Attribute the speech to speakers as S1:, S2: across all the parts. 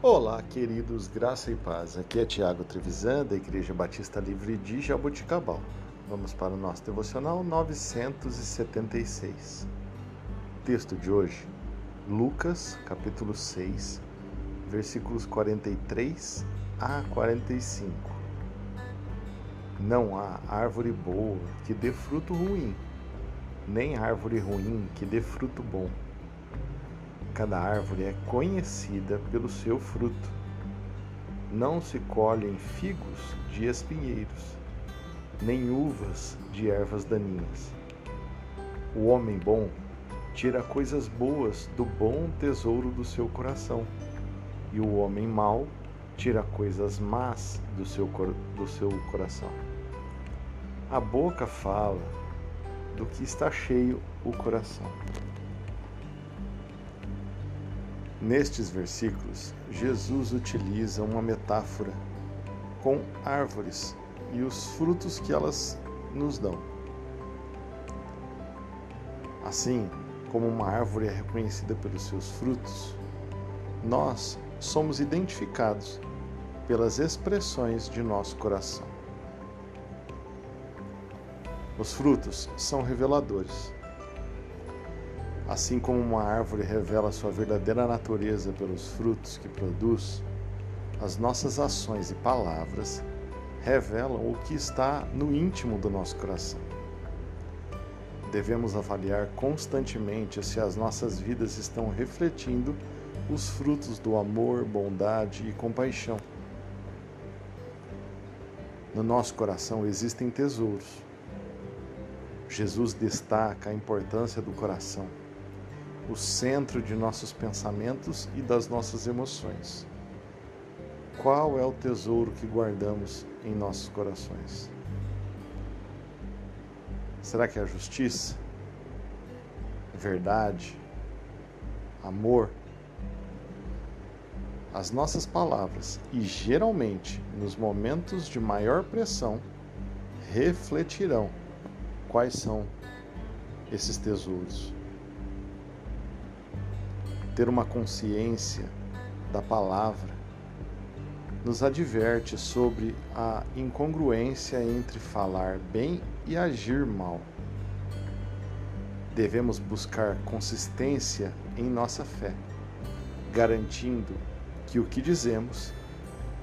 S1: Olá, queridos, graça e paz. Aqui é Tiago Trevisan, da Igreja Batista Livre de Jaboticabal. Vamos para o nosso devocional 976. Texto de hoje, Lucas, capítulo 6, versículos 43 a 45. Não há árvore boa que dê fruto ruim, nem árvore ruim que dê fruto bom Cada árvore é conhecida pelo seu fruto. Não se colhem figos de espinheiros, nem uvas de ervas daninhas. O homem bom tira coisas boas do bom tesouro do seu coração, e o homem mau tira coisas más do seu, do seu coração. A boca fala do que está cheio o coração. Nestes versículos, Jesus utiliza uma metáfora com árvores e os frutos que elas nos dão. Assim como uma árvore é reconhecida pelos seus frutos, nós somos identificados pelas expressões de nosso coração. Os frutos são reveladores. Assim como uma árvore revela sua verdadeira natureza pelos frutos que produz, as nossas ações e palavras revelam o que está no íntimo do nosso coração. Devemos avaliar constantemente se as nossas vidas estão refletindo os frutos do amor, bondade e compaixão. No nosso coração existem tesouros. Jesus destaca a importância do coração o centro de nossos pensamentos e das nossas emoções. Qual é o tesouro que guardamos em nossos corações? Será que é a justiça? Verdade? Amor? As nossas palavras, e geralmente nos momentos de maior pressão, refletirão quais são esses tesouros ter uma consciência da palavra, nos adverte sobre a incongruência entre falar bem e agir mal. Devemos buscar consistência em nossa fé, garantindo que o que dizemos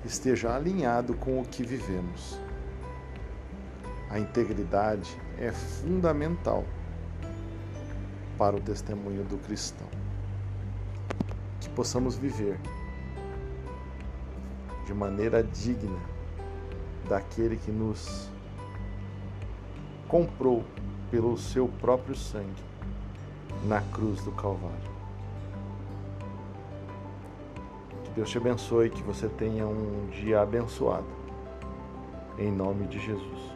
S1: esteja alinhado com o que vivemos. A integridade é fundamental para o testemunho do cristão possamos viver de maneira digna daquele que nos comprou pelo seu próprio sangue na cruz do Calvário. Que Deus te abençoe, que você tenha um dia abençoado. Em nome de Jesus.